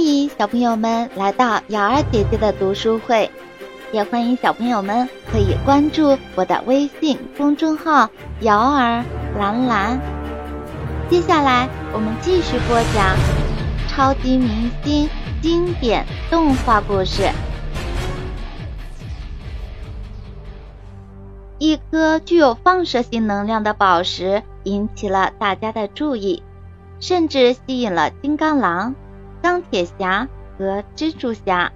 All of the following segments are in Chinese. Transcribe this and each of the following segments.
欢迎小朋友们来到瑶儿姐姐的读书会，也欢迎小朋友们可以关注我的微信公众号“瑶儿蓝蓝”。接下来我们继续播讲超级明星经典动画故事。一颗具有放射性能量的宝石引起了大家的注意，甚至吸引了金刚狼。钢铁侠和蜘蛛侠，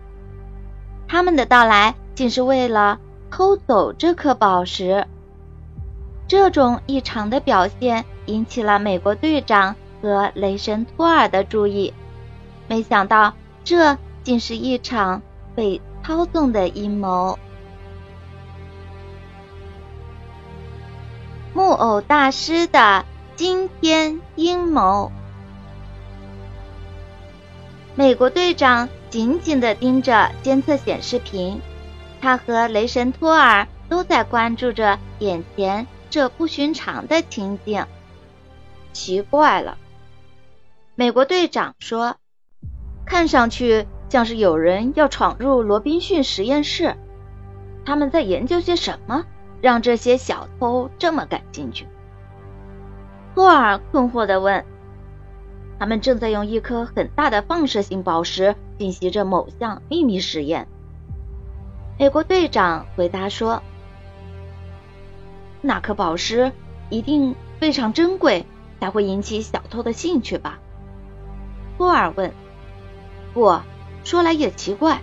他们的到来竟是为了偷走这颗宝石。这种异常的表现引起了美国队长和雷神托尔的注意。没想到，这竟是一场被操纵的阴谋。木偶大师的惊天阴谋。美国队长紧紧地盯着监测显示屏，他和雷神托尔都在关注着眼前这不寻常的情景。奇怪了，美国队长说：“看上去像是有人要闯入罗宾逊实验室。他们在研究些什么，让这些小偷这么感兴趣？”托尔困惑地问。他们正在用一颗很大的放射性宝石进行着某项秘密实验。美国队长回答说：“那颗宝石一定非常珍贵，才会引起小偷的兴趣吧？”托尔问。“不，说来也奇怪。”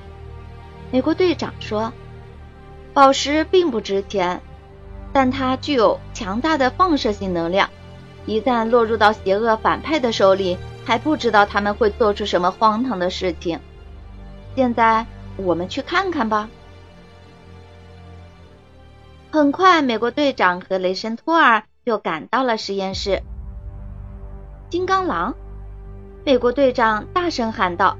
美国队长说：“宝石并不值钱，但它具有强大的放射性能量。”一旦落入到邪恶反派的手里，还不知道他们会做出什么荒唐的事情。现在我们去看看吧。很快，美国队长和雷神托尔就赶到了实验室。金刚狼，美国队长大声喊道：“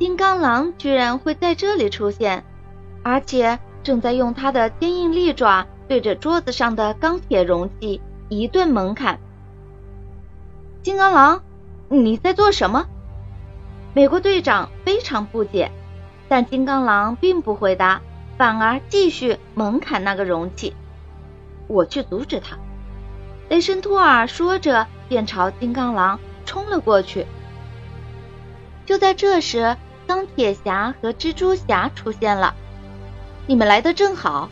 金刚狼居然会在这里出现，而且正在用他的坚硬利爪对着桌子上的钢铁容器。”一顿猛砍，金刚狼，你在做什么？美国队长非常不解，但金刚狼并不回答，反而继续猛砍那个容器。我去阻止他。雷神托尔说着，便朝金刚狼冲了过去。就在这时，钢铁侠和蜘蛛侠出现了。你们来的正好，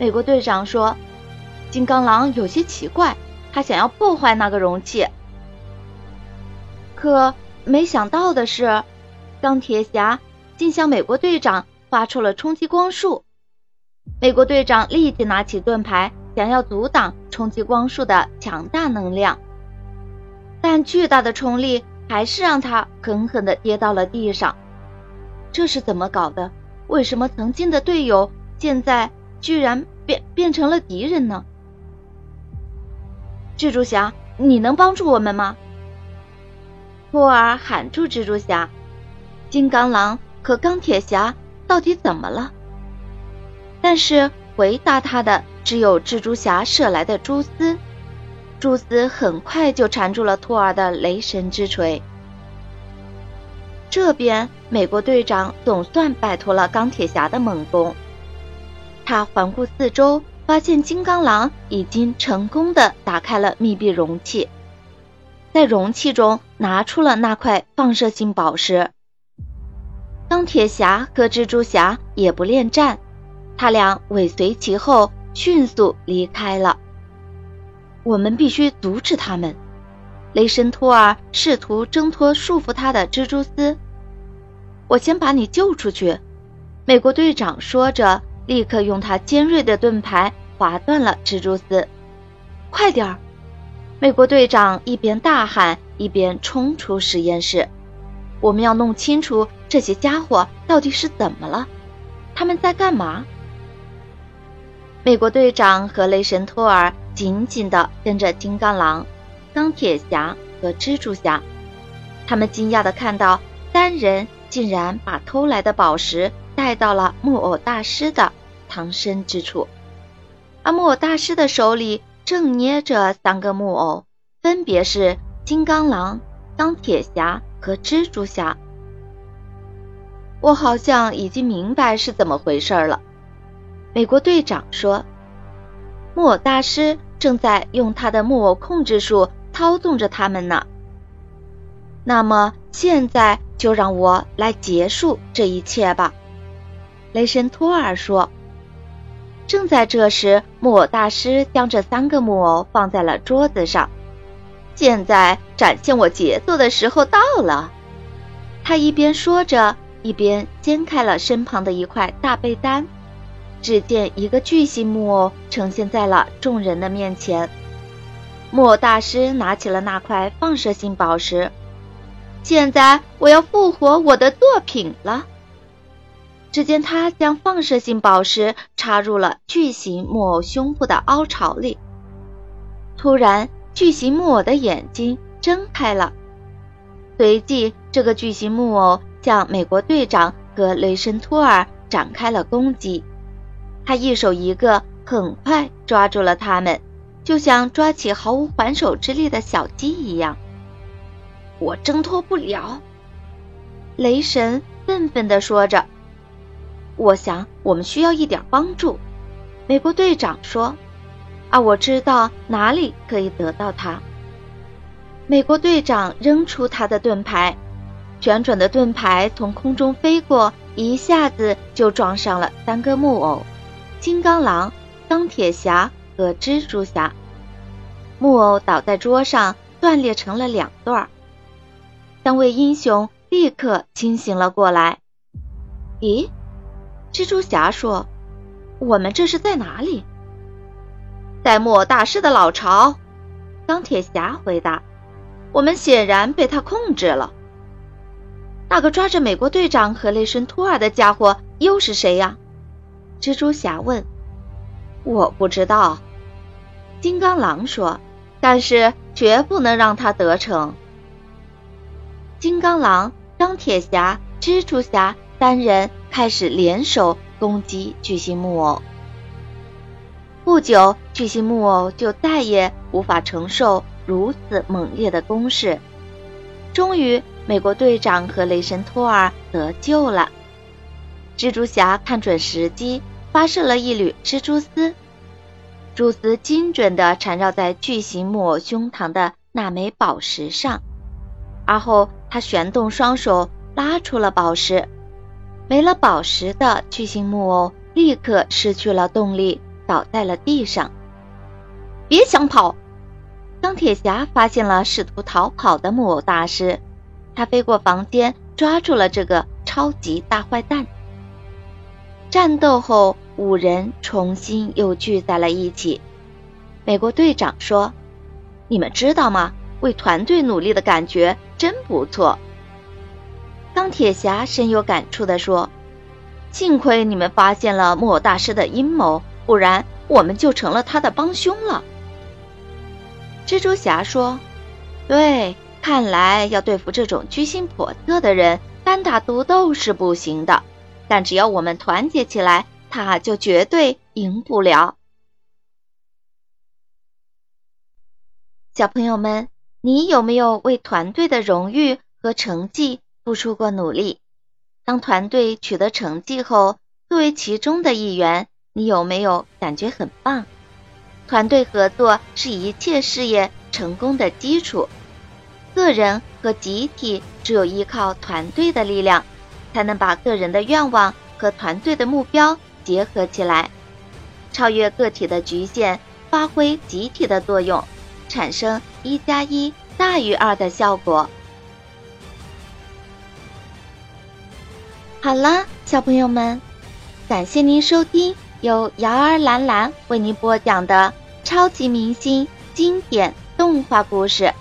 美国队长说。金刚狼有些奇怪，他想要破坏那个容器，可没想到的是，钢铁侠竟向美国队长发出了冲击光束。美国队长立即拿起盾牌，想要阻挡冲击光束的强大能量，但巨大的冲力还是让他狠狠地跌到了地上。这是怎么搞的？为什么曾经的队友现在居然变变成了敌人呢？蜘蛛侠，你能帮助我们吗？托尔喊住蜘蛛侠。金刚狼和钢铁侠到底怎么了？但是回答他的只有蜘蛛侠射来的蛛丝。蛛丝很快就缠住了托尔的雷神之锤。这边，美国队长总算摆脱了钢铁侠的猛攻。他环顾四周。发现金刚狼已经成功的打开了密闭容器，在容器中拿出了那块放射性宝石。钢铁侠和蜘蛛侠也不恋战，他俩尾随其后，迅速离开了。我们必须阻止他们。雷神托尔试图挣脱束缚他的蜘蛛丝。我先把你救出去。美国队长说着。立刻用他尖锐的盾牌划断了蜘蛛丝。快点儿！美国队长一边大喊，一边冲出实验室。我们要弄清楚这些家伙到底是怎么了，他们在干嘛？美国队长和雷神托尔紧紧地跟着金刚狼、钢铁侠和蜘蛛侠。他们惊讶地看到三人竟然把偷来的宝石。带到了木偶大师的藏身之处，而木偶大师的手里正捏着三个木偶，分别是金刚狼、钢铁侠和蜘蛛侠。我好像已经明白是怎么回事了。美国队长说：“木偶大师正在用他的木偶控制术操纵着他们呢。”那么现在就让我来结束这一切吧。”雷神托尔说。正在这时，木偶大师将这三个木偶放在了桌子上。现在展现我杰作的时候到了。他一边说着，一边掀开了身旁的一块大被单。只见一个巨型木偶呈现在了众人的面前。木偶大师拿起了那块放射性宝石。现在我要复活我的作品了。只见他将放射性宝石插入了巨型木偶胸部的凹槽里。突然，巨型木偶的眼睛睁开了。随即，这个巨型木偶向美国队长和雷神托尔展开了攻击。他一手一个，很快抓住了他们，就像抓起毫无还手之力的小鸡一样。我挣脱不了，雷神愤愤地说着。我想我们需要一点帮助，美国队长说。啊，我知道哪里可以得到它。美国队长扔出他的盾牌，旋转的盾牌从空中飞过，一下子就撞上了三个木偶：金刚狼、钢铁侠和蜘蛛侠。木偶倒在桌上，断裂成了两段。三位英雄立刻清醒了过来。咦，蜘蛛侠说：“我们这是在哪里？”在莫大师的老巢。钢铁侠回答：“我们显然被他控制了。”那个抓着美国队长和雷神托尔的家伙又是谁呀？蜘蛛侠问。“我不知道。”金刚狼说，“但是绝不能让他得逞。”金刚狼、钢铁侠、蜘蛛侠三人开始联手攻击巨型木偶。不久，巨型木偶就再也无法承受如此猛烈的攻势。终于，美国队长和雷神托尔得救了。蜘蛛侠看准时机，发射了一缕蜘蛛丝，蛛丝精准地缠绕在巨型木偶胸膛的那枚宝石上。而后，他旋动双手拉出了宝石。没了宝石的巨型木偶立刻失去了动力，倒在了地上。别想跑！钢铁侠发现了试图逃跑的木偶大师，他飞过房间，抓住了这个超级大坏蛋。战斗后，五人重新又聚在了一起。美国队长说：“你们知道吗？”为团队努力的感觉真不错，钢铁侠深有感触地说：“幸亏你们发现了木偶大师的阴谋，不然我们就成了他的帮凶了。”蜘蛛侠说：“对，看来要对付这种居心叵测的人，单打独斗是不行的，但只要我们团结起来，他就绝对赢不了。”小朋友们。你有没有为团队的荣誉和成绩付出过努力？当团队取得成绩后，作为其中的一员，你有没有感觉很棒？团队合作是一切事业成功的基础。个人和集体只有依靠团队的力量，才能把个人的愿望和团队的目标结合起来，超越个体的局限，发挥集体的作用。产生一加一大于二的效果。好了，小朋友们，感谢您收听由瑶儿兰兰为您播讲的超级明星经典动画故事。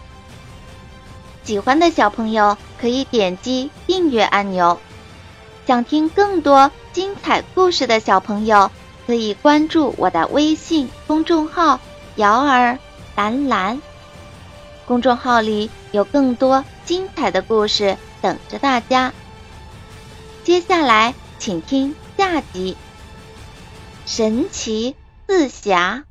喜欢的小朋友可以点击订阅按钮，想听更多精彩故事的小朋友可以关注我的微信公众号“瑶儿”。蓝蓝，公众号里有更多精彩的故事等着大家。接下来，请听下集《神奇四侠》。